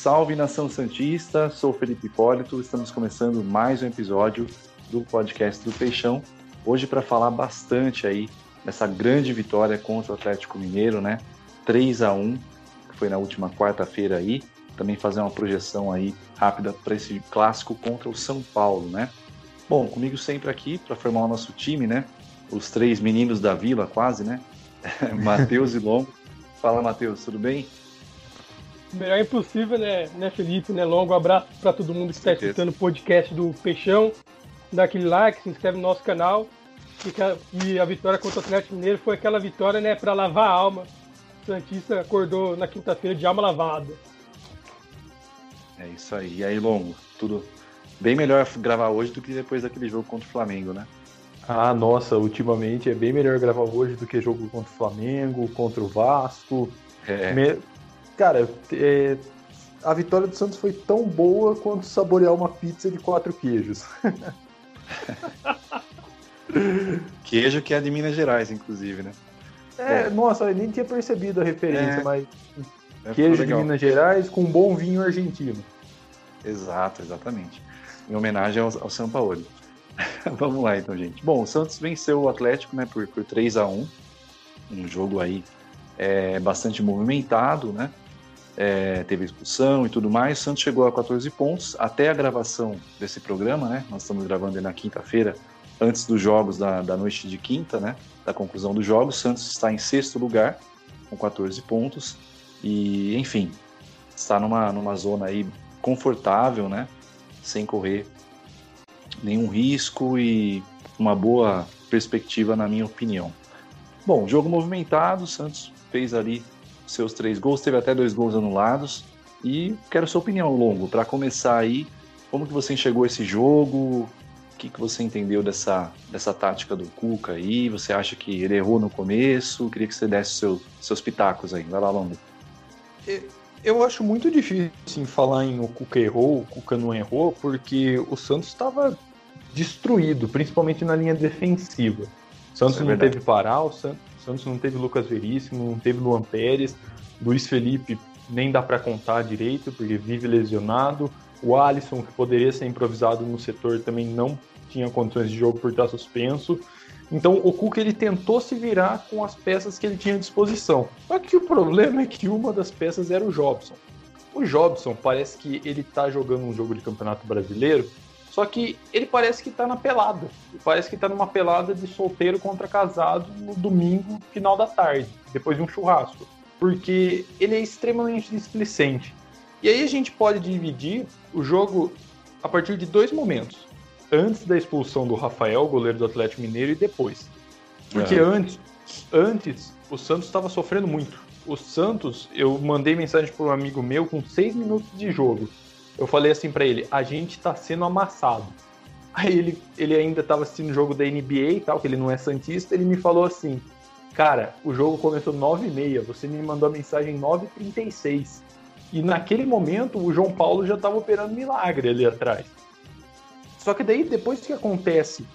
Salve nação Santista, sou Felipe Hipólito, estamos começando mais um episódio do podcast do Peixão. Hoje para falar bastante aí dessa grande vitória contra o Atlético Mineiro, né? 3 a 1 que foi na última quarta-feira aí. Também fazer uma projeção aí rápida para esse clássico contra o São Paulo, né? Bom, comigo sempre aqui para formar o nosso time, né? Os três meninos da vila, quase, né? Matheus e Longo. Fala, Matheus, tudo bem? Melhor impossível, né, né, Felipe? Né? Longo abraço para todo mundo que está escutando o podcast do Peixão. Dá aquele like, se inscreve no nosso canal. E a vitória contra o Atlético Mineiro foi aquela vitória, né, para lavar a alma. O Santista acordou na quinta-feira de alma lavada. É isso aí. E aí, Longo, tudo bem melhor gravar hoje do que depois daquele jogo contra o Flamengo, né? Ah, nossa, ultimamente é bem melhor gravar hoje do que jogo contra o Flamengo, contra o Vasco. É. Me... Cara, é... a vitória do Santos foi tão boa quanto saborear uma pizza de quatro queijos. Queijo que é de Minas Gerais, inclusive, né? É, é. nossa, eu nem tinha percebido a referência, é. mas é, queijo de Minas Gerais com bom vinho argentino. Exato, exatamente. Em homenagem ao, ao São Paulo. Vamos lá então, gente. Bom, o Santos venceu o Atlético né, por, por 3 a 1 Um jogo aí é, bastante movimentado, né? É, teve expulsão e tudo mais. Santos chegou a 14 pontos. Até a gravação desse programa, né? Nós estamos gravando na quinta-feira, antes dos jogos da, da noite de quinta, né? Da conclusão dos jogos. Santos está em sexto lugar, com 14 pontos. E, enfim, está numa, numa zona aí confortável, né? Sem correr nenhum risco e uma boa perspectiva, na minha opinião. Bom, jogo movimentado, o Santos fez ali seus três gols, teve até dois gols anulados. E quero sua opinião, Longo, para começar aí, como que você enxergou esse jogo? O que, que você entendeu dessa, dessa tática do Cuca aí? Você acha que ele errou no começo? Queria que você desse seu, seus pitacos aí. Vai lá, Longo. Eu acho muito difícil falar em o Cuca errou, o Cuca não errou, porque o Santos estava destruído, principalmente na linha defensiva. O Santos é não teve Pará, o Santos não teve Lucas Veríssimo, não teve Luan Pérez, Luiz Felipe nem dá para contar direito, porque vive lesionado. O Alisson, que poderia ser improvisado no setor, também não tinha condições de jogo por estar suspenso. Então o Cuca ele tentou se virar com as peças que ele tinha à disposição. Só que o problema é que uma das peças era o Jobson. O Jobson parece que ele está jogando um jogo de campeonato brasileiro só que ele parece que tá na pelada. Parece que tá numa pelada de solteiro contra casado no domingo, final da tarde, depois de um churrasco. Porque ele é extremamente displicente. E aí a gente pode dividir o jogo a partir de dois momentos. Antes da expulsão do Rafael, goleiro do Atlético Mineiro, e depois. Porque é. antes, antes, o Santos estava sofrendo muito. O Santos, eu mandei mensagem para um amigo meu com seis minutos de jogo eu falei assim para ele: a gente tá sendo amassado. Aí ele, ele ainda tava assistindo o jogo da NBA e tal, que ele não é Santista, ele me falou assim: Cara, o jogo começou 9h30, você me mandou a mensagem 9h36. E naquele momento o João Paulo já estava operando milagre ali atrás. Só que daí, depois que acontece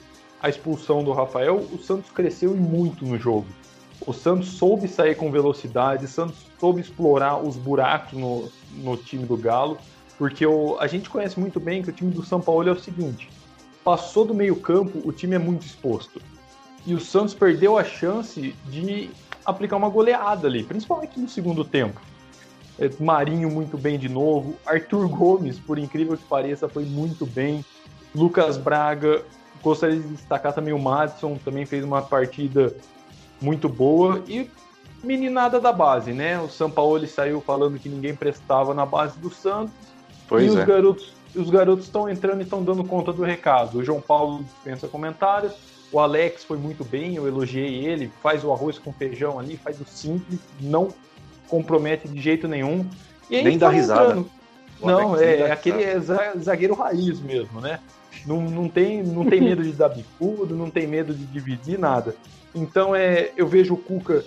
a expulsão do Rafael, o Santos cresceu e muito no jogo. O Santos soube sair com velocidade, o Santos soube explorar os buracos no, no time do Galo. Porque o, a gente conhece muito bem que o time do São Paulo é o seguinte: passou do meio-campo, o time é muito exposto. E o Santos perdeu a chance de aplicar uma goleada ali, principalmente no segundo tempo. É, Marinho muito bem de novo, Arthur Gomes, por incrível que pareça, foi muito bem. Lucas Braga, gostaria de destacar também o Madison, também fez uma partida muito boa. E meninada da base, né? O São Paulo saiu falando que ninguém prestava na base do Santos Pois e é. os garotos os garotos estão entrando e estão dando conta do recado. O João Paulo dispensa comentários. O Alex foi muito bem, eu elogiei ele. Faz o arroz com feijão ali, faz o simples, não compromete de jeito nenhum. E Nem dá risada. Não, é, é aquele é zagueiro raiz mesmo, né? Não, não, tem, não tem medo de dar bicudo, não tem medo de dividir nada. Então é, eu vejo o Cuca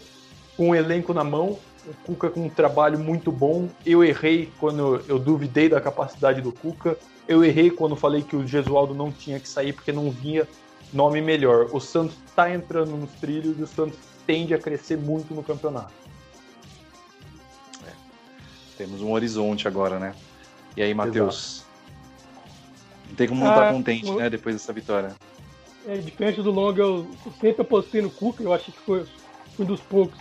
com o elenco na mão, o Cuca com um trabalho muito bom. Eu errei quando eu duvidei da capacidade do Cuca. Eu errei quando falei que o Gesualdo não tinha que sair porque não vinha nome melhor. O Santos está entrando nos trilhos e o Santos tende a crescer muito no campeonato. É. Temos um horizonte agora, né? E aí, Matheus? Não tem como não estar tá ah, contente, né, depois dessa vitória. É, diferente do Long, eu sempre apostei no Cuca, eu acho que foi um dos poucos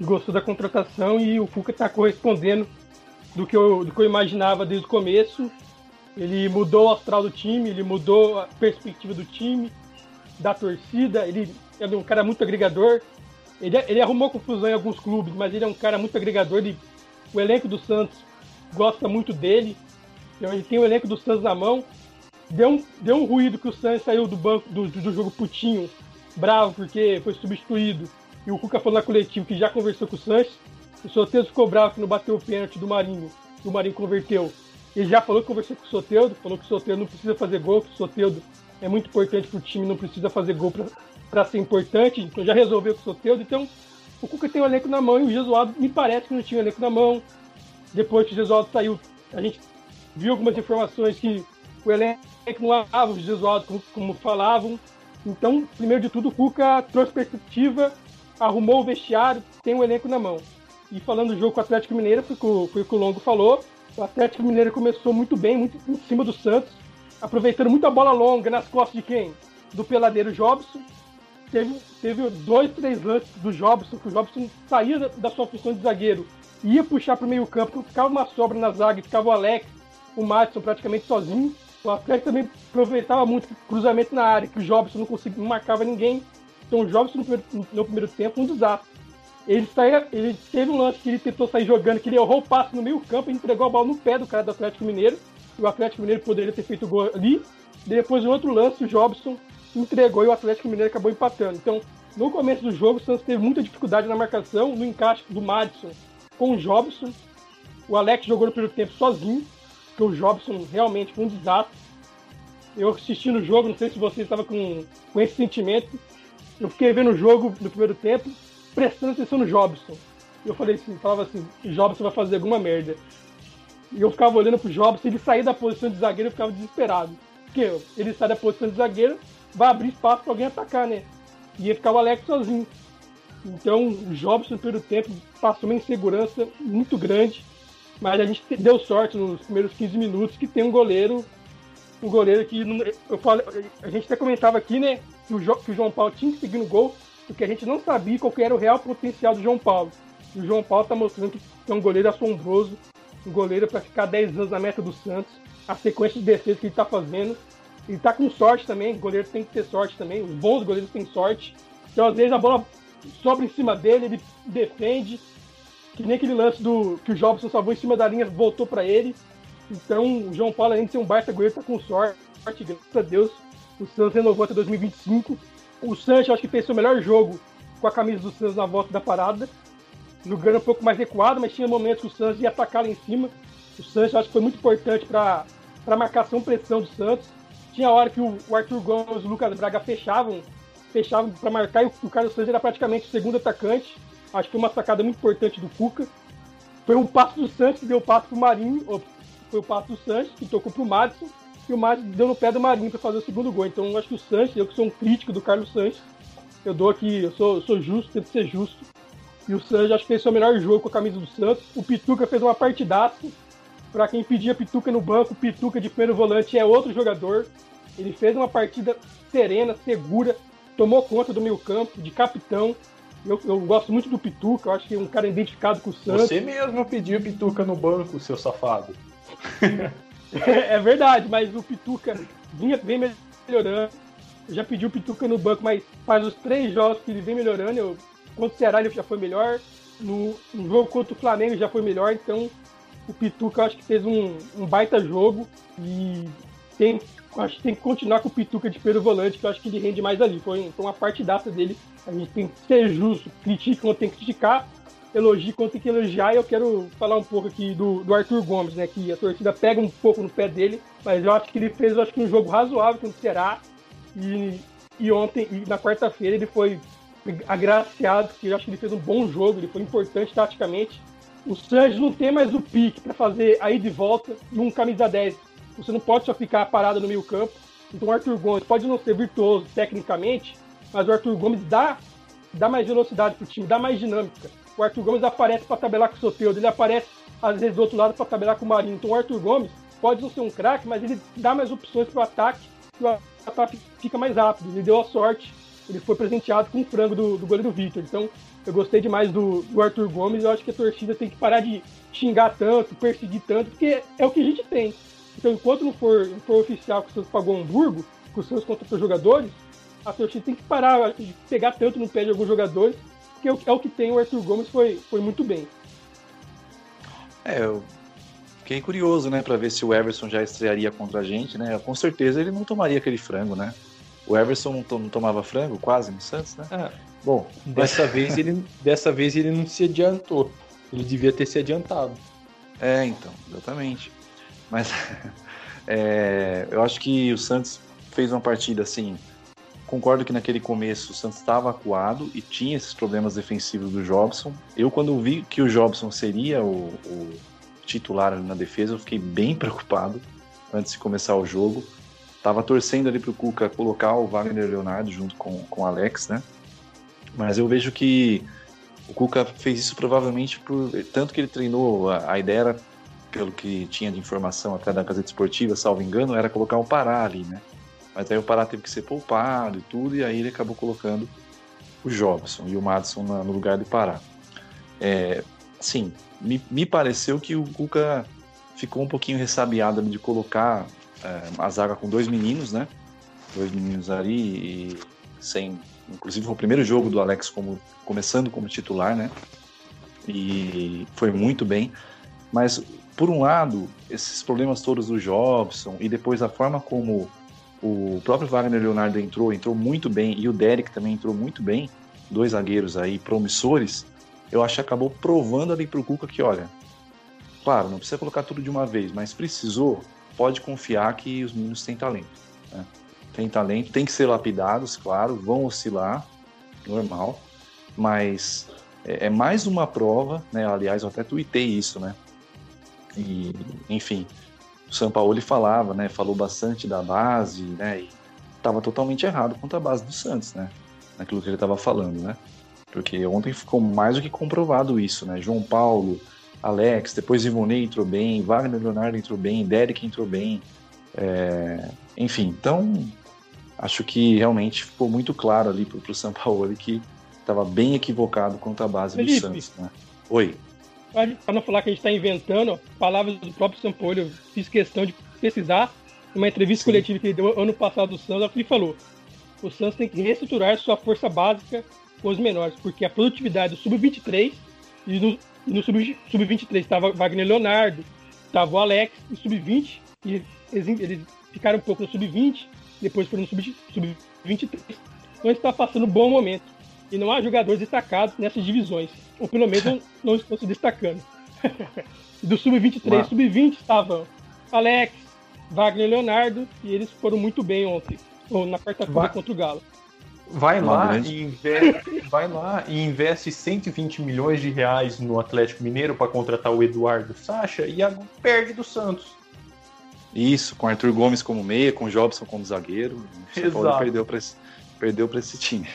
gostou da contratação e o Cuca está correspondendo do que, eu, do que eu imaginava desde o começo. Ele mudou o astral do time, ele mudou a perspectiva do time, da torcida, ele é um cara muito agregador. Ele, ele arrumou confusão em alguns clubes, mas ele é um cara muito agregador. Ele, o elenco do Santos gosta muito dele. Então, ele tem o elenco do Santos na mão. Deu um, deu um ruído que o Santos saiu do banco do, do jogo putinho, bravo, porque foi substituído. E o Cuca falou na coletiva que já conversou com o Santos. O Soteldo ficou bravo que não bateu o pênalti do Marinho. O Marinho converteu. Ele já falou que conversou com o Soteldo, falou que o Soteldo não precisa fazer gol, que o Soteldo é muito importante para o time, não precisa fazer gol para ser importante. Então já resolveu com o Soteldo. Então o Cuca tem o elenco na mão e o Jesuado me parece que não tinha o elenco na mão. Depois que o Jesuado saiu, a gente viu algumas informações que o elenco não amava o Jesuado como, como falavam. Então, primeiro de tudo, o Cuca trouxe perspectiva, arrumou o vestiário, tem o elenco na mão. E falando do jogo com o Atlético Mineiro, foi o, foi o que o Longo falou. O Atlético Mineiro começou muito bem, muito em cima do Santos, aproveitando muita bola longa nas costas de quem? Do peladeiro Jobson. Teve, teve dois, três lances do Jobson, que o Jobson saía da, da sua função de zagueiro, ia puxar para o meio campo, ficava uma sobra na zaga, ficava o Alex, o Madison praticamente sozinho. O Atlético também aproveitava muito cruzamento na área, que o Jobson não conseguia, não marcava ninguém. Então o Jobson no primeiro, no primeiro tempo um desastre. Ele, saía, ele teve um lance que ele tentou sair jogando, que ele errou o passe no meio campo e entregou a bola no pé do cara do Atlético Mineiro. E o Atlético Mineiro poderia ter feito gol ali. Depois, o outro lance, o Jobson entregou e o Atlético Mineiro acabou empatando. Então, no começo do jogo, o Santos teve muita dificuldade na marcação, no encaixe do Madison com o Jobson. O Alex jogou no primeiro tempo sozinho, porque o Jobson realmente foi um desastre. Eu assisti no jogo, não sei se você estava com, com esse sentimento. Eu fiquei vendo o jogo no primeiro tempo, prestando atenção no Jobson. Eu falei assim, falava assim, Jobson vai fazer alguma merda. E eu ficava olhando pro Jobson, ele sair da posição de zagueiro, eu ficava desesperado. Porque ele sai da posição de zagueiro, vai abrir espaço para alguém atacar, né? E ia ficar o Alex sozinho. Então, o Jobson, no primeiro tempo, passou uma insegurança muito grande. Mas a gente deu sorte nos primeiros 15 minutos que tem um goleiro. Um goleiro que. Eu falo, a gente até comentava aqui, né? Que o, que o João Paulo tinha que seguir no gol, porque a gente não sabia qual era o real potencial do João Paulo. E o João Paulo está mostrando que é um goleiro assombroso, um goleiro para ficar 10 anos na meta do Santos. A sequência de defesa que ele está fazendo. Ele está com sorte também, o goleiro tem que ter sorte também. Os bons goleiros têm sorte. Então, às vezes, a bola sobra em cima dele, ele defende. Que nem aquele lance do que o Jobson salvou em cima da linha, voltou para ele. Então, o João Paulo, além de ser um baita goleiro, tá com sorte. Graças a Deus, o Santos renovou até 2025. O Santos, acho que fez seu melhor jogo com a camisa do Santos na volta da parada. Jogando um pouco mais recuado, mas tinha momentos que o Santos ia atacar lá em cima. O Santos, acho que foi muito importante para a marcação pressão do Santos. Tinha hora que o, o Arthur Gomes e o Lucas Braga fechavam fechava para marcar e o Carlos Santos era praticamente o segundo atacante. Acho que foi uma sacada muito importante do Cuca. Foi um passo do Santos que deu o passo pro Marinho, ou foi o passo do Santos que tocou pro Madison, e o Madison deu no pé do Marinho para fazer o segundo gol. Então acho que o Santos, eu que sou um crítico do Carlos Santos, eu dou aqui, eu sou, eu sou justo, tento ser justo. E o Santos acho que fez o melhor jogo com a camisa do Santos. O Pituca fez uma partidaça. Para quem pedia Pituca no banco, o Pituca de primeiro volante é outro jogador. Ele fez uma partida serena, segura, tomou conta do meio campo, de capitão. Eu, eu, gosto muito do Pituca, eu acho que é um cara identificado com o Santos. Você mesmo pediu Pituca no banco, seu safado. é, verdade, mas o Pituca vinha, vem melhorando. Eu já pedi o Pituca no banco, mas faz os três jogos que ele vem melhorando. Eu, contra o Ceará ele já foi melhor. No, no jogo contra o Flamengo já foi melhor, então o Pituca acho que fez um, um baita jogo e tem acho que tem que continuar com o Pituca de primeiro volante, que eu acho que ele rende mais ali. Foi, foi uma partidaça dele. A gente tem que ser justo, critique quando tem que criticar, elogie quando tem que elogiar. E eu quero falar um pouco aqui do, do Arthur Gomes, né? Que a torcida pega um pouco no pé dele, mas eu acho que ele fez, eu acho que um jogo razoável contra o Ceará. E, e ontem, e na quarta-feira, ele foi agraciado, porque eu acho que ele fez um bom jogo, ele foi importante taticamente. O Santos não tem mais o pique para fazer aí de volta num camisa 10 você não pode só ficar parado no meio campo. Então o Arthur Gomes pode não ser virtuoso tecnicamente, mas o Arthur Gomes dá, dá mais velocidade pro time, dá mais dinâmica. O Arthur Gomes aparece para tabelar com o Soteudo, ele aparece às vezes do outro lado para tabelar com o Marinho. Então o Arthur Gomes pode não ser um craque, mas ele dá mais opções para o ataque e o ataque fica mais rápido. Ele deu a sorte, ele foi presenteado com o frango do, do goleiro Victor. Então eu gostei demais do, do Arthur Gomes. Eu acho que a torcida tem que parar de xingar tanto, perseguir tanto, porque é o que a gente tem. Então, enquanto não for, não for oficial que o Santos pagou Hamburgo, que o Santos contratou jogadores, a torcida tem que parar de pegar tanto no pé de alguns jogadores, porque é o que tem. O Arthur Gomes foi, foi muito bem. É, eu fiquei curioso, né, para ver se o Everson já estrearia contra a gente, né? Com certeza ele não tomaria aquele frango, né? O Everson não, to não tomava frango quase no Santos, né? É. Bom, dessa vez ele dessa vez ele não se adiantou. Ele devia ter se adiantado. É, então, exatamente. Mas é, eu acho que o Santos fez uma partida assim. Concordo que naquele começo o Santos estava acuado e tinha esses problemas defensivos do Jobson. Eu, quando vi que o Jobson seria o, o titular na defesa, eu fiquei bem preocupado antes de começar o jogo. Tava torcendo ali pro Cuca colocar o Wagner Leonardo junto com, com o Alex, né? Mas eu vejo que o Cuca fez isso provavelmente por tanto que ele treinou, a, a ideia era pelo que tinha de informação até da Gazeta Esportiva, salvo engano, era colocar o Pará ali, né? Mas aí o Pará teve que ser poupado e tudo, e aí ele acabou colocando o Jobson e o Madison na, no lugar do Pará. É, sim, me, me pareceu que o Cuca ficou um pouquinho ressabiado de colocar é, a zaga com dois meninos, né? Dois meninos ali e sem. Inclusive foi o primeiro jogo do Alex como começando como titular, né? E foi muito bem. Mas por um lado, esses problemas todos do Jobson e depois a forma como o próprio Wagner Leonardo entrou, entrou muito bem, e o Derek também entrou muito bem, dois zagueiros aí promissores, eu acho que acabou provando ali pro Cuca que, olha, claro, não precisa colocar tudo de uma vez, mas precisou, pode confiar que os meninos têm talento. Né? Tem talento, tem que ser lapidados, claro, vão oscilar, normal, mas é, é mais uma prova, né? Aliás, eu até tuitei isso, né? E, enfim, o São Paulo falava, né? Falou bastante da base, né? E estava totalmente errado quanto à base do Santos, né? Naquilo que ele estava falando, né? Porque ontem ficou mais do que comprovado isso, né? João Paulo, Alex, depois Ivonei entrou bem, Wagner Leonardo entrou bem, Derek entrou bem. É... Enfim, então acho que realmente ficou muito claro ali para o São Paulo que estava bem equivocado quanto à base Felipe, do Santos. Né? Oi para não falar que a gente está inventando palavras do próprio Sampaoli, eu fiz questão de pesquisar uma entrevista Sim. coletiva que ele deu ano passado do Santos, ele falou: o Santos tem que reestruturar sua força básica com os menores, porque a produtividade do sub-23 e no, no sub-23 estava Wagner Leonardo, estava o Alex, no sub-20, e eles, eles, ficaram um pouco no sub-20, depois foram no sub-23. Então está passando um bom momento e não há jogadores destacados nessas divisões, ou pelo menos não estão se destacando. Do sub-23 sub-20 estavam Alex, Wagner Leonardo, e eles foram muito bem ontem, ou na quarta-feira contra o Galo. Vai lá, e investe, vai lá e investe 120 milhões de reais no Atlético Mineiro para contratar o Eduardo Sacha e perde do Santos. Isso, com Arthur Gomes como meia, com Jobson como zagueiro. O Paulo perdeu para esse, perdeu esse time.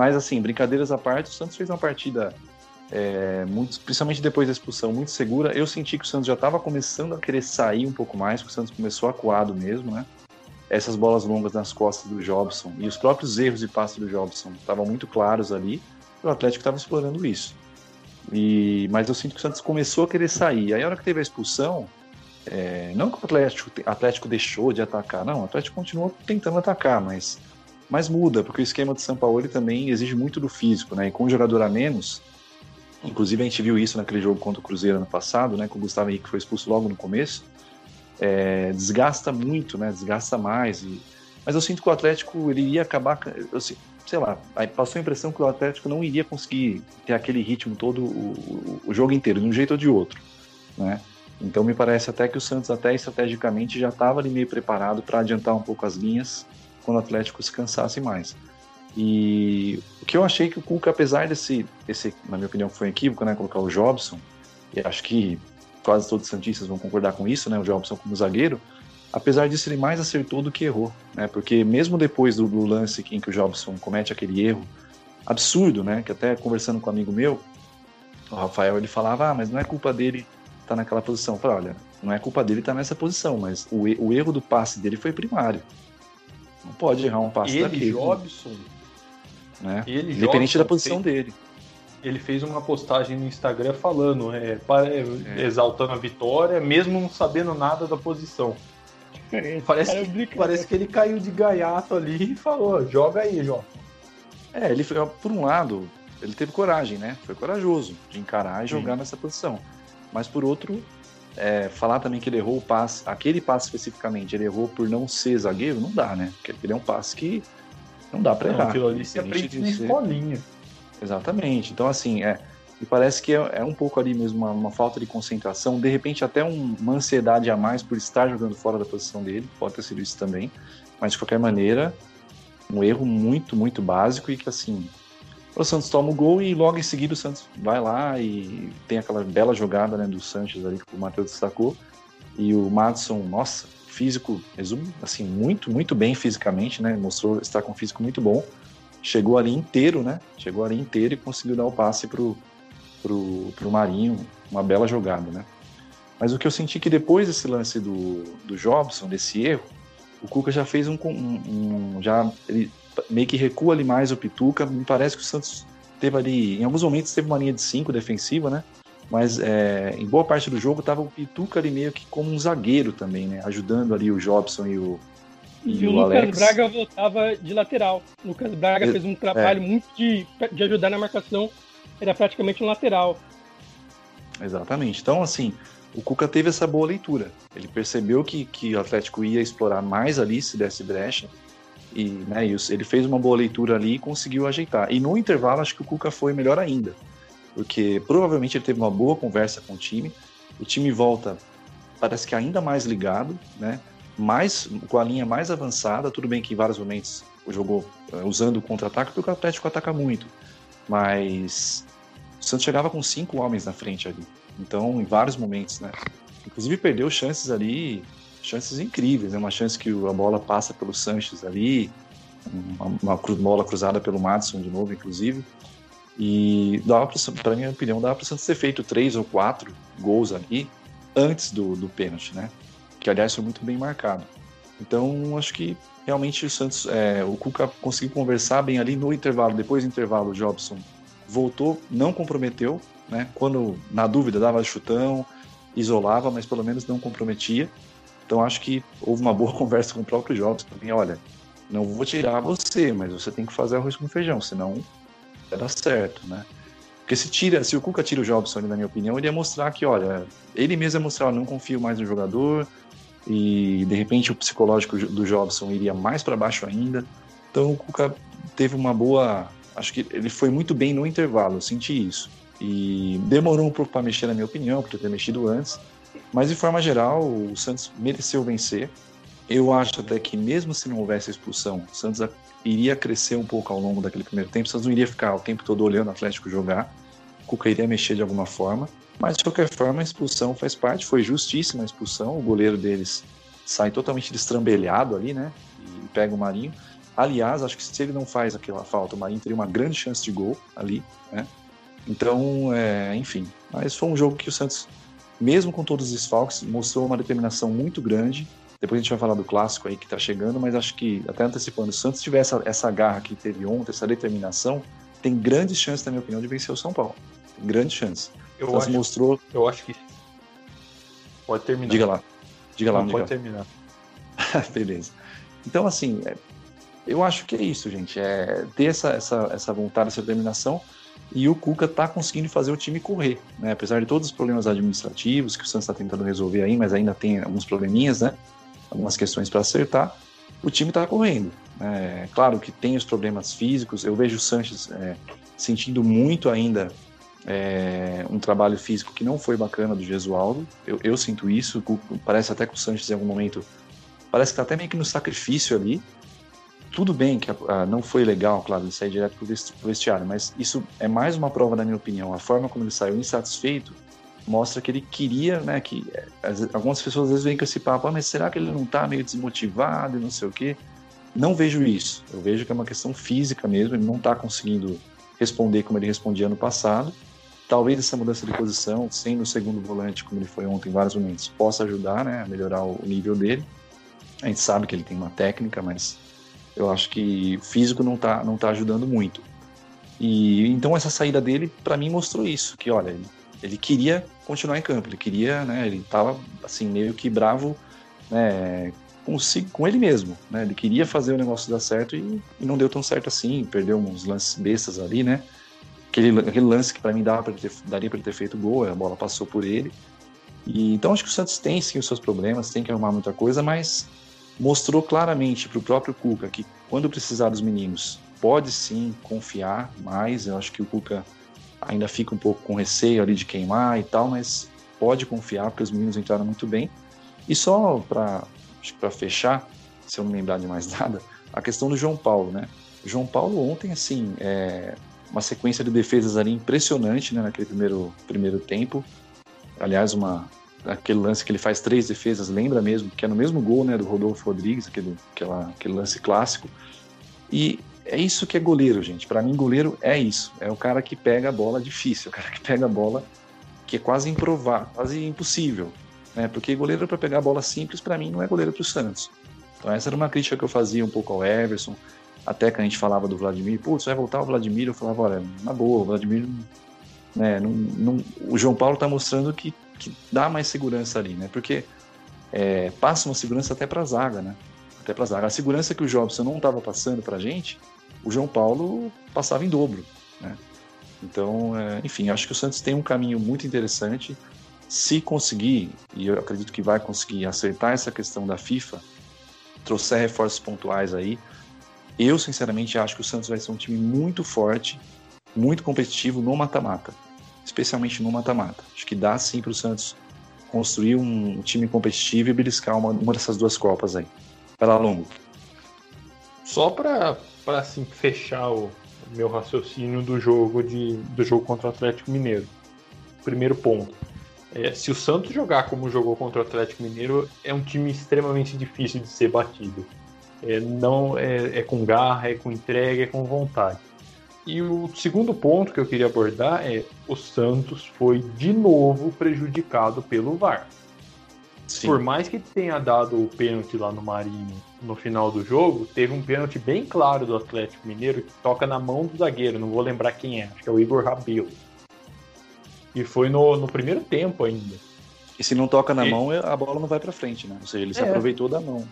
Mas, assim, brincadeiras à parte, o Santos fez uma partida, é, muito, principalmente depois da expulsão, muito segura. Eu senti que o Santos já estava começando a querer sair um pouco mais, porque o Santos começou acuado mesmo, né? Essas bolas longas nas costas do Jobson e os próprios erros de passe do Jobson estavam muito claros ali. O Atlético estava explorando isso. E, mas eu sinto que o Santos começou a querer sair. Aí, a hora que teve a expulsão, é, não que o Atlético, Atlético deixou de atacar, não, o Atlético continuou tentando atacar, mas mas muda, porque o esquema de São Paulo também exige muito do físico, né? E com um jogador a menos, inclusive a gente viu isso naquele jogo contra o Cruzeiro ano passado, né? Com o Gustavo Henrique foi expulso logo no começo, é, desgasta muito, né? Desgasta mais. E... Mas eu sinto que o Atlético ele iria acabar, eu sei, sei lá, passou a impressão que o Atlético não iria conseguir ter aquele ritmo todo o, o jogo inteiro, de um jeito ou de outro, né? Então me parece até que o Santos até estrategicamente já estava ali meio preparado para adiantar um pouco as linhas quando o Atlético se cansasse mais. E o que eu achei que o Cuca, apesar desse, desse na minha opinião, foi um equívoco, né, colocar o Jobson, e acho que quase todos os Santistas vão concordar com isso, né, o Jobson como zagueiro, apesar disso ele mais acertou do que errou, né, porque mesmo depois do, do lance em que o Jobson comete aquele erro absurdo, né, que até conversando com um amigo meu, o Rafael, ele falava, ah, mas não é culpa dele tá naquela posição. Fala, olha, não é culpa dele estar tá nessa posição, mas o, o erro do passe dele foi primário. Não pode errar um passe ele, daquele. Jobson, né? Ele, Independente Jobson, da posição fez, dele. Ele fez uma postagem no Instagram falando, é, é. exaltando a vitória, mesmo não sabendo nada da posição. Parece, que, parece que ele caiu de gaiato ali e falou: joga aí, João. É, ele foi, por um lado, ele teve coragem, né? Foi corajoso de encarar e jogar Sim. nessa posição. Mas por outro, é, falar também que ele errou o passe, aquele passe especificamente, ele errou por não ser zagueiro, não dá, né? Porque ele é um passe que não dá para errar. Aquilo ali se aprende na escolinha. Exatamente. Então, assim, é. E parece que é, é um pouco ali mesmo uma, uma, falta de concentração, de repente até um, uma ansiedade a mais por estar jogando fora da posição dele, pode ter sido isso também. Mas de qualquer maneira, um erro muito, muito básico e que assim. O Santos toma o gol e logo em seguida o Santos vai lá e tem aquela bela jogada né, do Sanches ali que o Matheus destacou. E o Madison, nossa, físico, resumo, assim, muito, muito bem fisicamente, né? Mostrou estar com um físico muito bom. Chegou ali inteiro, né? Chegou ali inteiro e conseguiu dar o passe pro, pro, pro Marinho, uma bela jogada, né? Mas o que eu senti que depois desse lance do, do Jobson, desse erro, o Cuca já fez um, um, um, já ele meio que recua ali mais o Pituca. Me parece que o Santos teve ali, em alguns momentos teve uma linha de cinco defensiva, né? Mas é, em boa parte do jogo tava o Pituca ali meio que como um zagueiro também, né? Ajudando ali o Jobson e o e, e o, o Lucas Alex. Braga voltava de lateral. O Lucas Braga é, fez um trabalho é. muito de, de ajudar na marcação. Era praticamente um lateral. Exatamente. Então, assim, o Cuca teve essa boa leitura. Ele percebeu que, que o Atlético ia explorar mais ali se desse brecha. E, né, ele fez uma boa leitura ali e conseguiu ajeitar. E no intervalo, acho que o Cuca foi melhor ainda. Porque provavelmente ele teve uma boa conversa com o time. O time volta, parece que ainda mais ligado, né? Mais, com a linha mais avançada. Tudo bem que em vários momentos jogou uh, usando o contra-ataque, porque o Atlético ataca muito. Mas o Santos chegava com cinco homens na frente ali. Então, em vários momentos, né? Inclusive perdeu chances ali, chances incríveis, né? Uma chance que a bola passa pelo Sanches ali, uma, uma bola cruzada pelo Madison de novo, inclusive. E dava para minha opinião, dava para o Santos ter feito três ou quatro gols ali antes do, do pênalti, né? Que aliás foi muito bem marcado. Então acho que realmente o Santos, é, o Cuca conseguiu conversar bem ali no intervalo. Depois do intervalo, o Jobson voltou, não comprometeu, né? Quando na dúvida dava chutão, isolava, mas pelo menos não comprometia. Então acho que houve uma boa conversa com o próprio Jobs também. Olha, não vou tirar você, mas você tem que fazer arroz com feijão, senão vai dar certo, né? Porque se tira, se o Cuca tira o Jobson, na minha opinião, ele ia mostrar que, olha, ele mesmo ia mostrar, não confio mais no jogador e de repente o psicológico do Jobson iria mais para baixo ainda. Então o Cuca teve uma boa, acho que ele foi muito bem no intervalo, eu senti isso. E demorou um pouco para mexer, na minha opinião, por ter mexido antes. Mas, de forma geral, o Santos mereceu vencer. Eu acho até que, mesmo se não houvesse expulsão, o Santos iria crescer um pouco ao longo daquele primeiro tempo. O Santos não iria ficar o tempo todo olhando o Atlético jogar. O Cuca iria mexer de alguma forma. Mas, de qualquer forma, a expulsão faz parte. Foi justíssima a expulsão. O goleiro deles sai totalmente destrambelhado ali, né? E pega o Marinho. Aliás, acho que se ele não faz aquela falta, o Marinho teria uma grande chance de gol ali, né? Então, é, enfim. Mas foi um jogo que o Santos, mesmo com todos os desfalques, mostrou uma determinação muito grande. Depois a gente vai falar do clássico aí que está chegando, mas acho que, até antecipando, se o Santos tiver essa, essa garra que teve ontem, essa determinação, tem grandes chances, na minha opinião, de vencer o São Paulo. Tem grandes chances. Eu acho, mostrou. Eu acho que. Pode terminar. Diga lá. Diga lá, Não, Pode terminar. Beleza. Então, assim, é, eu acho que é isso, gente. É ter essa, essa, essa vontade, essa determinação e o Cuca está conseguindo fazer o time correr, né? Apesar de todos os problemas administrativos que o Santos está tentando resolver aí, mas ainda tem alguns probleminhas, né? Algumas questões para acertar. O time está correndo. É, claro que tem os problemas físicos. Eu vejo o Sanches é, sentindo muito ainda é, um trabalho físico que não foi bacana do Gesualdo. Eu, eu sinto isso. Parece até que o Sanches em algum momento parece que está até meio que no sacrifício ali tudo bem que ah, não foi legal, claro, ele sair direto para o vestiário, mas isso é mais uma prova, na minha opinião. A forma como ele saiu insatisfeito mostra que ele queria, né, que eh, algumas pessoas às vezes vêm com esse papo, ah, mas será que ele não está meio desmotivado e não sei o quê? Não vejo isso. Eu vejo que é uma questão física mesmo, ele não está conseguindo responder como ele respondia ano passado. talvez essa mudança de posição, sendo o segundo volante, como ele foi ontem em vários momentos, possa ajudar né, a melhorar o nível dele. A gente sabe que ele tem uma técnica, mas eu acho que físico não está não tá ajudando muito. E então essa saída dele, para mim, mostrou isso, que olha, ele, ele, queria continuar em campo, ele queria, né, ele estava assim meio que bravo, né, consigo, com ele mesmo, né, ele queria fazer o negócio dar certo e, e não deu tão certo assim, perdeu uns lances bestas ali, né, aquele, aquele lance que para mim dava pra ter, daria para ele ter feito gol, a bola passou por ele. E, então acho que o Santos tem sim os seus problemas, tem que arrumar muita coisa, mas mostrou claramente para o próprio Cuca que quando precisar dos meninos pode sim confiar mais. Eu acho que o Cuca ainda fica um pouco com receio ali de queimar e tal, mas pode confiar porque os meninos entraram muito bem. E só para para fechar, se eu não lembrar de mais nada, a questão do João Paulo, né? O João Paulo ontem assim, é uma sequência de defesas ali impressionante, né, naquele primeiro primeiro tempo. Aliás, uma aquele lance que ele faz três defesas, lembra mesmo, que é no mesmo gol, né, do Rodolfo Rodrigues, aquele, aquela, aquele lance clássico. E é isso que é goleiro, gente. Para mim, goleiro é isso. É o cara que pega a bola difícil, o cara que pega a bola que é quase improvável, quase impossível. Né? Porque goleiro para pegar a bola simples, para mim, não é goleiro para o Santos. Então, essa era uma crítica que eu fazia um pouco ao Everson. Até que a gente falava do Vladimir, putz, vai voltar o Vladimir. Eu falava, olha, na boa, o Vladimir. Né, não, não, o João Paulo está mostrando que, que dá mais segurança ali, né? Porque é, passa uma segurança até para a zaga, né? Até para a zaga. A segurança que o Jobson não estava passando para a gente, o João Paulo passava em dobro. Né? Então, é, enfim, acho que o Santos tem um caminho muito interessante. Se conseguir, e eu acredito que vai conseguir acertar essa questão da FIFA, trouxer reforços pontuais aí, eu sinceramente acho que o Santos vai ser um time muito forte, muito competitivo no mata-mata, especialmente no mata-mata. Acho que dá sim para o Santos construir um time competitivo e beliscar uma, uma dessas duas Copas aí. Vai Longo. Só para para assim fechar o meu raciocínio do jogo de do jogo contra o Atlético Mineiro. Primeiro ponto. É, se o Santos jogar como jogou contra o Atlético Mineiro, é um time extremamente difícil de ser batido. É, não é, é com garra, é com entrega, é com vontade. E o segundo ponto que eu queria abordar é o Santos foi de novo prejudicado pelo VAR. Sim. Por mais que tenha dado o pênalti lá no Marinho no final do jogo, teve um pênalti bem claro do Atlético Mineiro que toca na mão do zagueiro, não vou lembrar quem é, acho que é o Igor Rabelo. E foi no, no primeiro tempo ainda. E se não toca na e... mão, a bola não vai para frente, né? Ou seja, ele se é. aproveitou da mão.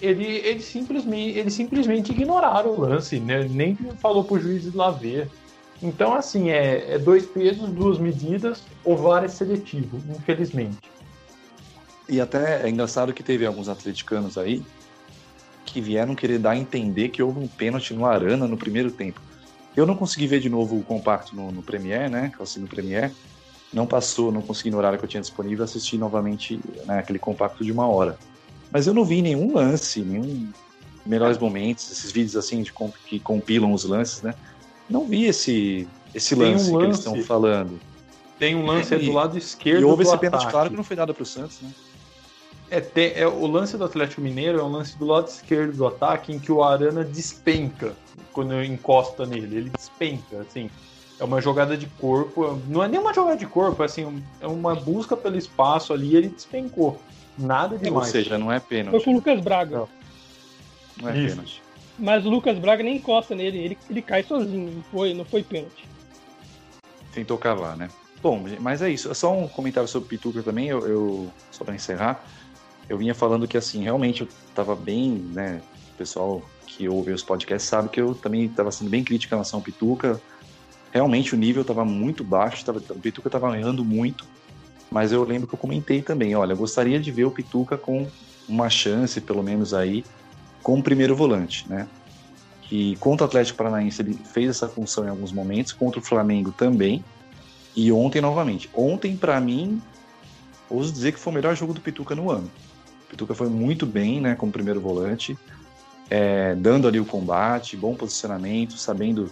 Ele, ele, simplesmente, ele simplesmente ignoraram o lance, né? nem falou pro juiz lá ver. Então, assim, é, é dois pesos, duas medidas, o VAR é seletivo, infelizmente. E até é engraçado que teve alguns atleticanos aí que vieram querer dar a entender que houve um pênalti no Arana no primeiro tempo. Eu não consegui ver de novo o compacto no, no Premiere, né? Eu no Premiere. Não passou, não consegui no horário que eu tinha disponível assistir novamente né, aquele compacto de uma hora. Mas eu não vi nenhum lance, nenhum melhores momentos, esses vídeos assim de que compilam os lances, né? Não vi esse esse lance, um lance, que eles estão falando. Tem um lance é, do lado esquerdo. E houve esse pênalti claro que não foi dado para o Santos, né? É, tem, é, o lance do Atlético Mineiro é um lance do lado esquerdo do ataque em que o Arana despenca quando encosta nele. Ele despenca, assim. É uma jogada de corpo, não é nem uma jogada de corpo, é assim, é uma busca pelo espaço ali ele despencou. Nada demais. Ou seja, não é pênalti. Foi com o Lucas Braga. Não, não é Isso. pênalti. Mas o Lucas Braga nem encosta nele, ele, ele cai sozinho, não foi, não foi pênalti. Tentou cavar, né? Bom, mas é isso. Só um comentário sobre o Pituca também, eu, eu só para encerrar eu vinha falando que, assim, realmente eu estava bem, né? O pessoal que ouve os podcasts sabe que eu também estava sendo bem crítico em relação ao Pituca. Realmente o nível estava muito baixo, tava, o Pituca estava errando muito, mas eu lembro que eu comentei também, olha, eu gostaria de ver o Pituca com uma chance, pelo menos aí, como primeiro volante, né? Que contra o Atlético Paranaense ele fez essa função em alguns momentos, contra o Flamengo também, e ontem novamente. Ontem, para mim, ouso dizer que foi o melhor jogo do Pituca no ano. Pituca foi muito bem, né, como primeiro volante, é, dando ali o combate, bom posicionamento, sabendo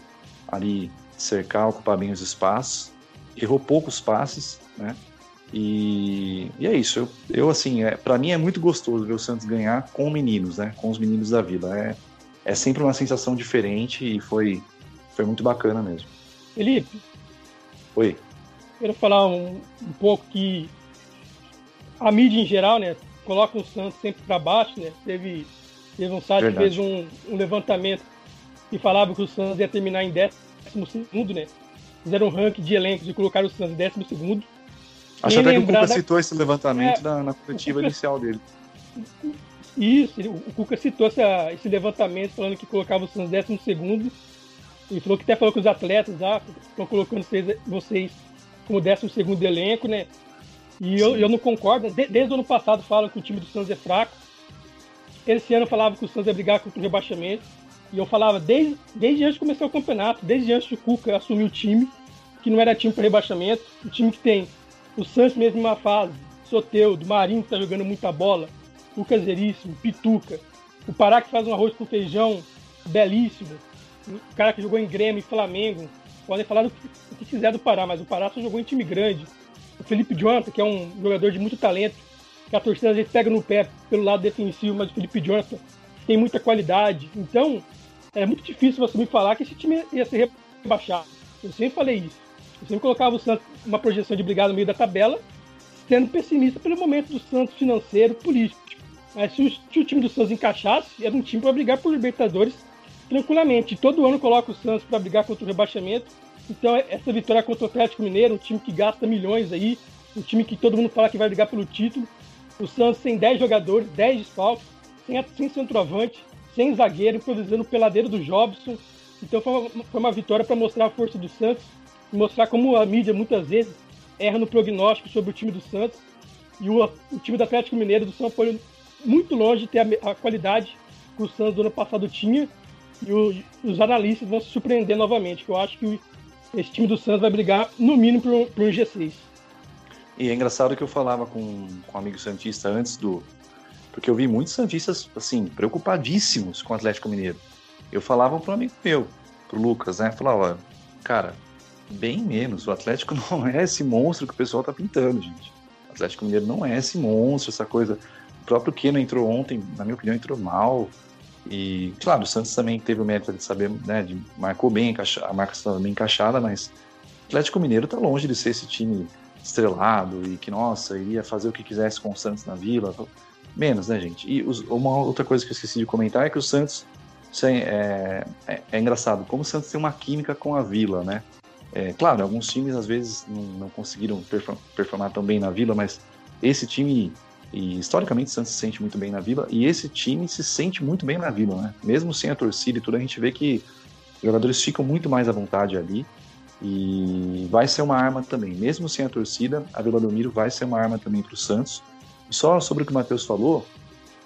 ali cercar, ocupar bem os espaços. Errou poucos passes, né? E, e é isso. Eu, eu assim, é, para mim é muito gostoso ver o Santos ganhar com meninos, né? Com os meninos da Vila. É, é sempre uma sensação diferente e foi, foi muito bacana mesmo. Felipe. Oi. quero falar um, um pouco que a mídia em geral, né, coloca o Santos sempre para baixo, né? Teve, teve um site Verdade. que fez um, um, levantamento e falava que o Santos ia terminar em décimo segundo, né? Fizeram um ranking de elencos e colocaram o Santos em décimo segundo. Acho até que o Cuca citou esse levantamento é, na, na coletiva Cuca, inicial dele. Isso, o Cuca citou essa, esse levantamento falando que colocava o Santos décimo segundo e falou que até falou que os atletas ah, estão colocando vocês, vocês como décimo segundo elenco, né? E eu, eu não concordo. De, desde o ano passado falam que o time do Santos é fraco. Esse ano falava que o Santos ia brigar contra o rebaixamento. E eu falava desde, desde antes de começar o campeonato, desde antes do Cuca assumir o time, que não era time para rebaixamento. O time que tem o Santos mesmo em uma fase, Soteudo, Marinho que tá jogando muita bola, Lucas Veríssimo, Pituca, o Pará que faz um arroz com feijão belíssimo, o cara que jogou em Grêmio e Flamengo. Podem falar do que quiser do Pará, mas o Pará só jogou em time grande o Felipe Jonathan, que é um jogador de muito talento, que a torcida às vezes pega no pé pelo lado defensivo, mas o Felipe Jonathan tem muita qualidade. Então, é muito difícil você me falar que esse time ia ser rebaixado. Eu sempre falei isso. Eu sempre colocava o Santos uma projeção de brigar no meio da tabela, sendo pessimista pelo momento do Santos financeiro, político. Mas se o, se o time do Santos encaixasse, era um time para brigar por Libertadores tranquilamente. Todo ano coloca o Santos para brigar contra o rebaixamento então, essa vitória contra o Atlético Mineiro, um time que gasta milhões aí, um time que todo mundo fala que vai brigar pelo título. O Santos tem 10 jogadores, 10 desfalques, sem, sem centroavante, sem zagueiro, improvisando o peladeiro do Jobson. Então, foi uma, foi uma vitória para mostrar a força do Santos, mostrar como a mídia muitas vezes erra no prognóstico sobre o time do Santos. E o, o time do Atlético Mineiro do São Paulo muito longe de ter a, a qualidade que o Santos do ano passado tinha. E o, os analistas vão se surpreender novamente, que eu acho que esse time do Santos vai brigar, no mínimo, para um G6. E é engraçado que eu falava com, com um amigo Santista antes do. Porque eu vi muitos Santistas, assim, preocupadíssimos com o Atlético Mineiro. Eu falava para um amigo meu, pro Lucas, né? Falava, cara, bem menos. O Atlético não é esse monstro que o pessoal tá pintando, gente. O Atlético Mineiro não é esse monstro, essa coisa. O próprio Keno entrou ontem, na minha opinião, entrou mal. E, claro, o Santos também teve o mérito de saber, né, de, marcou bem, a marca estava bem encaixada, mas o Atlético Mineiro está longe de ser esse time estrelado e que, nossa, iria fazer o que quisesse com o Santos na Vila. Menos, né, gente? E os, uma outra coisa que eu esqueci de comentar é que o Santos, é, é, é engraçado, como o Santos tem uma química com a Vila, né? É, claro, alguns times às vezes não, não conseguiram performar tão bem na Vila, mas esse time e historicamente o Santos se sente muito bem na Vila e esse time se sente muito bem na Vila, né? Mesmo sem a torcida e tudo, a gente vê que os jogadores ficam muito mais à vontade ali e vai ser uma arma também. Mesmo sem a torcida, a Vila Belmiro vai ser uma arma também para o Santos. E só sobre o que o Matheus falou,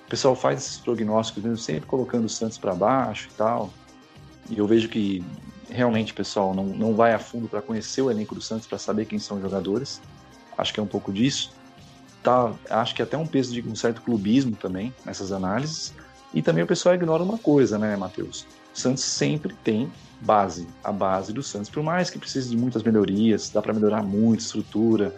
o pessoal faz esses prognósticos, mesmo sempre colocando o Santos para baixo e tal. E eu vejo que realmente, pessoal, não, não vai a fundo para conhecer o elenco do Santos, para saber quem são os jogadores. Acho que é um pouco disso tá, acho que até um peso de um certo clubismo também nessas análises. E também o pessoal ignora uma coisa, né, Matheus? O Santos sempre tem base, a base do Santos, por mais que precise de muitas melhorias, dá para melhorar muito estrutura.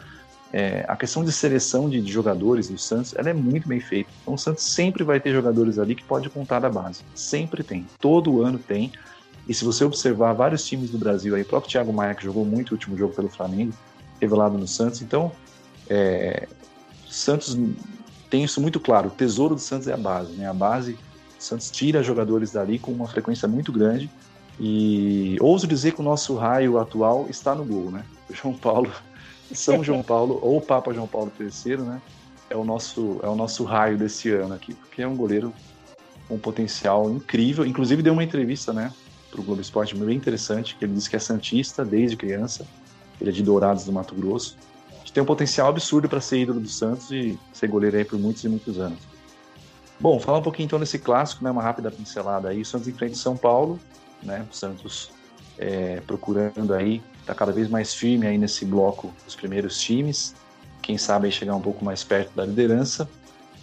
É, a questão de seleção de, de, jogadores do Santos, ela é muito bem feita. Então o Santos sempre vai ter jogadores ali que pode contar da base, sempre tem, todo ano tem. E se você observar vários times do Brasil aí, o próprio Thiago Maia que jogou muito o último jogo pelo Flamengo, revelado no Santos, então é, Santos tem isso muito claro. O tesouro do Santos é a base, né? A base, o Santos tira jogadores dali com uma frequência muito grande. E ouso dizer que o nosso raio atual está no gol, né? O João Paulo, São João Paulo ou Papa João Paulo III, né? É o nosso é o nosso raio desse ano aqui, porque é um goleiro com um potencial incrível. Inclusive deu uma entrevista, né, para o Globo Esporte bem interessante, que ele disse que é santista desde criança. Ele é de Dourados do Mato Grosso tem um potencial absurdo para ser ídolo do Santos e ser goleiro aí por muitos e muitos anos. Bom, falar um pouquinho então desse clássico, né, uma rápida pincelada aí. O Santos o São Paulo, né? O Santos é, procurando aí, está cada vez mais firme aí nesse bloco dos primeiros times. Quem sabe aí chegar um pouco mais perto da liderança.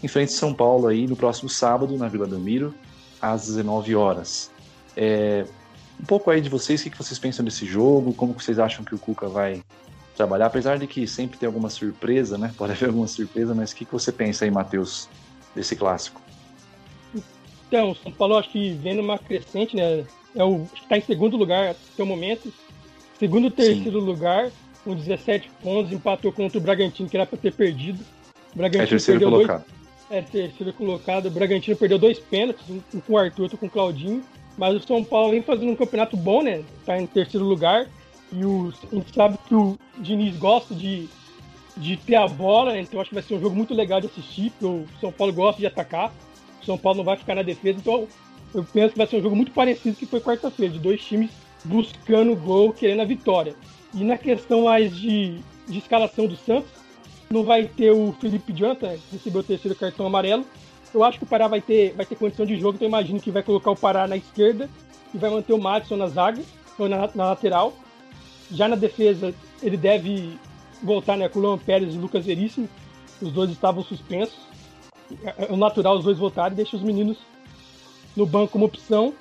Enfrenta o São Paulo aí no próximo sábado, na Vila Belmiro, às 19 horas. É, um pouco aí de vocês, o que vocês pensam desse jogo? Como vocês acham que o Cuca vai trabalhar, apesar de que sempre tem alguma surpresa, né? Pode haver alguma surpresa, mas o que, que você pensa aí, Matheus, desse clássico? Então, São Paulo acho que vem numa crescente, né? É o, está em segundo lugar até o momento. Segundo, terceiro Sim. lugar. com 17 pontos, empatou contra o Bragantino, que era para ter perdido. O Bragantino é terceiro perdeu colocado. Dois, é terceiro colocado. O Bragantino perdeu dois pênaltis, um com o Arthur, outro com o Claudinho. Mas o São Paulo vem fazendo um campeonato bom, né? Tá em terceiro lugar. E o, a gente sabe que o Diniz gosta de, de ter a bola, né? então acho que vai ser um jogo muito legal de assistir, porque o São Paulo gosta de atacar. O São Paulo não vai ficar na defesa, então eu penso que vai ser um jogo muito parecido que foi quarta-feira, de dois times buscando gol, querendo a vitória. E na questão mais de, de escalação do Santos, não vai ter o Felipe Jonathan, que recebeu o terceiro cartão amarelo. Eu acho que o Pará vai ter, vai ter condição de jogo, então eu imagino que vai colocar o Pará na esquerda e vai manter o Madison na zaga, ou na, na lateral. Já na defesa, ele deve voltar né, com o Luan Pérez e o Lucas Veríssimo. Os dois estavam suspensos. É, é natural os dois voltarem deixa os meninos no banco como opção.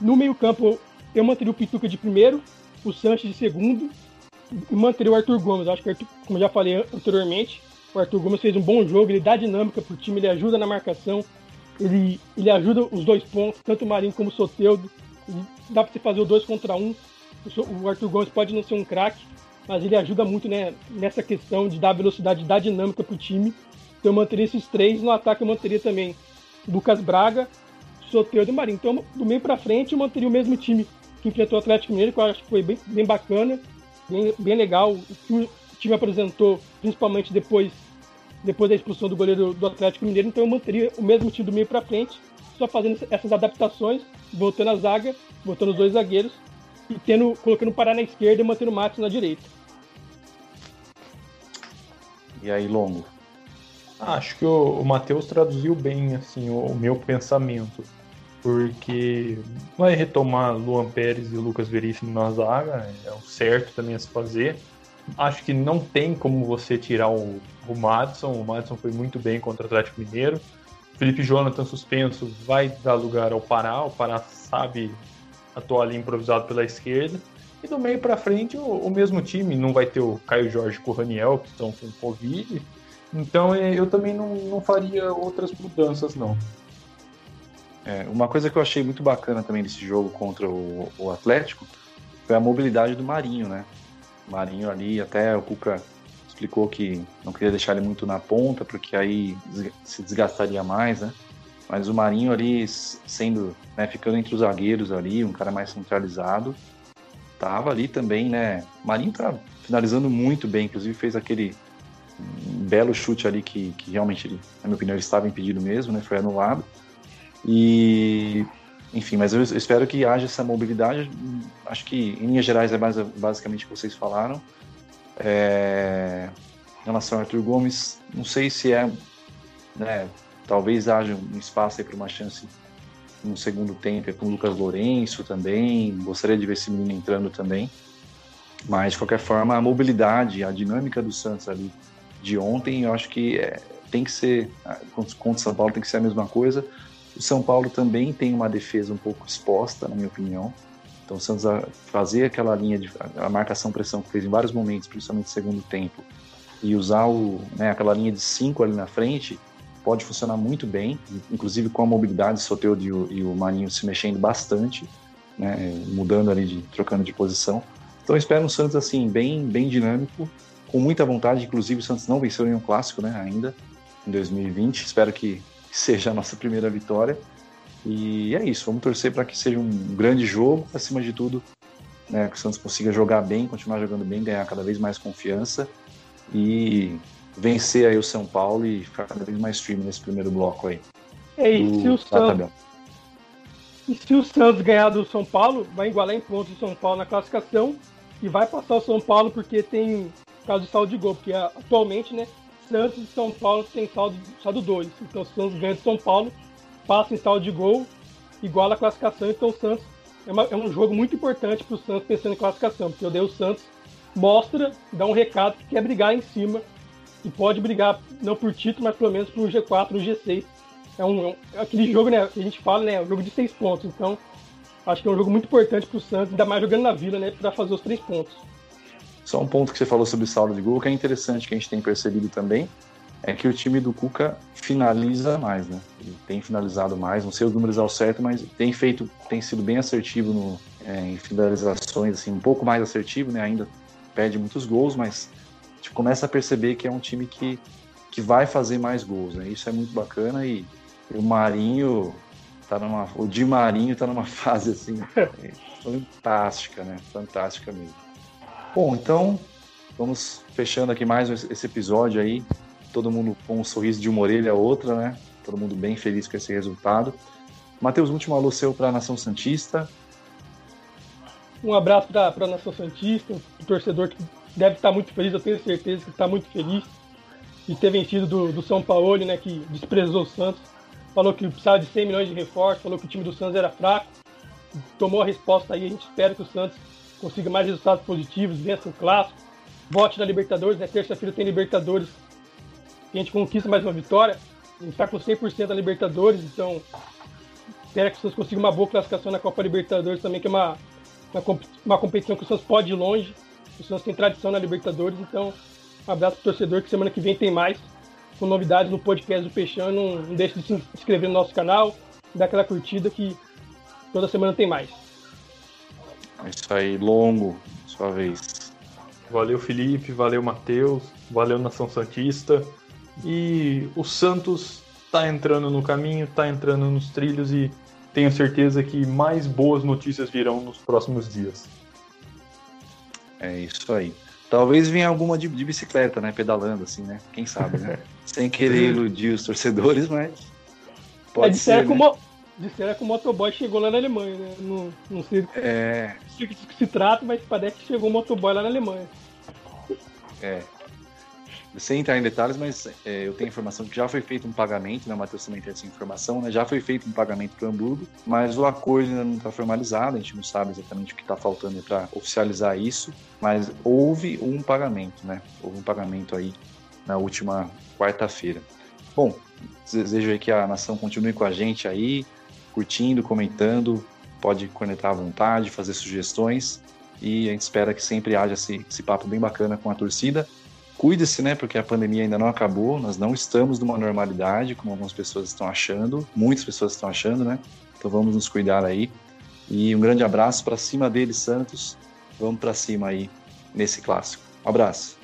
No meio-campo, eu manteria o Pituca de primeiro, o Sanches de segundo e manteria o Arthur Gomes. Acho que, como já falei anteriormente, o Arthur Gomes fez um bom jogo, ele dá dinâmica pro time, ele ajuda na marcação, ele, ele ajuda os dois pontos, tanto o Marinho como o Soteudo. Dá para você fazer o dois contra um. O Arthur Gomes pode não ser um craque, mas ele ajuda muito né, nessa questão de dar velocidade, dar dinâmica pro time. Então eu manteria esses três. No ataque eu manteria também Lucas Braga, Soteudo e Marinho. Então do meio para frente eu manteria o mesmo time que enfrentou o Atlético Mineiro, que eu acho que foi bem, bem bacana, bem, bem legal. O que o time apresentou, principalmente depois, depois da expulsão do goleiro do Atlético Mineiro. Então eu manteria o mesmo time do meio para frente, só fazendo essas adaptações, voltando a zaga, voltando os dois zagueiros e tendo, colocando o Pará na esquerda e mantendo o Matos na direita. E aí, Longo? Acho que o, o Matheus traduziu bem assim o, o meu pensamento porque vai retomar Luan Pérez e Lucas Veríssimo na zaga, é o certo também a se fazer. Acho que não tem como você tirar o, o Madison, o Madison foi muito bem contra o Atlético Mineiro. Felipe Jonathan suspenso vai dar lugar ao Pará, o Pará sabe atuar ali improvisado pela esquerda. E do meio para frente, o, o, mesmo time, não vai ter o Caio Jorge com o Raniel, que estão com Covid. Então é, eu também não, não faria outras mudanças, não. É, uma coisa que eu achei muito bacana também desse jogo contra o, o, Atlético foi a mobilidade do Marinho, né? Marinho ali, até o Cuca explicou que não queria deixar ele muito na ponta, porque aí se desgastaria mais, né? Mas o Marinho ali sendo, né, ficando entre os zagueiros ali, um cara mais centralizado, tava ali também, né? O Marinho tá finalizando muito bem, inclusive fez aquele belo chute ali que, que realmente, na minha opinião, ele estava impedido mesmo, né? Foi anulado. E, enfim, mas eu espero que haja essa mobilidade. Acho que, em linhas gerais, é basicamente o que vocês falaram. É, em relação ao Arthur Gomes, não sei se é. Né, talvez haja um espaço para uma chance no segundo tempo com o Lucas Lourenço também. Gostaria de ver esse menino entrando também. Mas, de qualquer forma, a mobilidade, a dinâmica do Santos ali de ontem, eu acho que é, tem que ser, contra o São Paulo tem que ser a mesma coisa. O São Paulo também tem uma defesa um pouco exposta, na minha opinião. Então, o Santos fazer aquela linha de a marcação-pressão que fez em vários momentos, principalmente no segundo tempo, e usar o, né, aquela linha de cinco ali na frente, pode funcionar muito bem, inclusive com a mobilidade, o Soteudo e o, e o Marinho se mexendo bastante, né, mudando ali, de, trocando de posição. Então, eu espero um Santos assim, bem, bem dinâmico, com muita vontade. Inclusive, o Santos não venceu nenhum clássico né, ainda em 2020. Espero que seja a nossa primeira vitória. E é isso, vamos torcer para que seja um grande jogo, acima de tudo, né, que o Santos consiga jogar bem, continuar jogando bem, ganhar cada vez mais confiança e vencer aí o São Paulo e ficar cada vez mais firme nesse primeiro bloco aí. É, e se o Santos, e se o Santos ganhar do São Paulo, vai igualar em pontos o São Paulo na classificação e vai passar o São Paulo porque tem caso de saldo de gol, porque atualmente, né, Santos e São Paulo tem saldo, saldo 2. Então o Santos ganha de São Paulo, passa em saldo de gol, iguala a classificação, então o Santos é, uma, é um jogo muito importante para o Santos pensando em classificação, porque o Deus Santos mostra, dá um recado que quer brigar em cima e pode brigar não por título, mas pelo menos por G4, no G6. É um, é aquele jogo, né, que a gente fala, né, é um jogo de seis pontos. Então, acho que é um jogo muito importante para o Santos, ainda mais jogando na Vila, né, para fazer os três pontos. Só um ponto que você falou sobre saldo de gol, que é interessante, que a gente tem percebido também, é que o time do Cuca finaliza mais, né? Ele tem finalizado mais, não sei os números ao certo, mas tem feito, tem sido bem assertivo no, é, em finalizações, assim, um pouco mais assertivo, né? Ainda perde muitos gols, mas a gente começa a perceber que é um time que, que vai fazer mais gols, né? Isso é muito bacana e, o Marinho tá numa, o Di Marinho tá numa fase assim fantástica, né? Fantástica mesmo. Bom, então vamos fechando aqui mais esse episódio aí, todo mundo com um sorriso de uma orelha a outra, né? Todo mundo bem feliz com esse resultado. Matheus, último alô seu para a Nação Santista. Um abraço para a Nação Santista, o torcedor que deve estar muito feliz, eu tenho certeza que está muito feliz de ter vencido do, do São Paulo, né, que desprezou o Santos. Falou que precisava de 100 milhões de reforço, falou que o time do Santos era fraco. Tomou a resposta aí, a gente espera que o Santos consiga mais resultados positivos, vença o clássico, vote na Libertadores, né? Terça-feira tem Libertadores, e a gente conquista mais uma vitória. A gente está com 100% da Libertadores, então espera que o Santos consiga uma boa classificação na Copa Libertadores também, que é uma, uma, uma competição que o Santos pode ir longe. O Santos tem tradição na Libertadores, então um abraço pro torcedor que semana que vem tem mais com novidades no podcast do Peixão. Não, não deixe de se inscrever no nosso canal, dar aquela curtida que toda semana tem mais. É isso aí, longo, sua vez. Valeu, Felipe, valeu, Matheus, valeu, Nação Santista. E o Santos está entrando no caminho, está entrando nos trilhos e tenho certeza que mais boas notícias virão nos próximos dias. É isso aí. Talvez venha alguma de, de bicicleta, né? Pedalando, assim, né? Quem sabe, né? Sem querer iludir os torcedores, mas. Pode é, disseram, ser, né? Disseram que o motoboy chegou lá na Alemanha, né? Não, não sei é... do que se trata, mas parece que chegou o motoboy lá na Alemanha. É, sem entrar em detalhes, mas é, eu tenho informação que já foi feito um pagamento, né? O Matheus também tem essa informação, né? Já foi feito um pagamento para o Hamburgo, mas o acordo ainda não está formalizado, a gente não sabe exatamente o que está faltando para oficializar isso, mas houve um pagamento, né? Houve um pagamento aí na última quarta-feira. Bom, desejo aí que a nação continue com a gente aí, curtindo, comentando, pode conectar à vontade, fazer sugestões e a gente espera que sempre haja esse, esse papo bem bacana com a torcida Cuide-se, né? Porque a pandemia ainda não acabou, nós não estamos numa normalidade, como algumas pessoas estão achando, muitas pessoas estão achando, né? Então vamos nos cuidar aí. E um grande abraço para cima deles, Santos. Vamos para cima aí nesse clássico. Um abraço.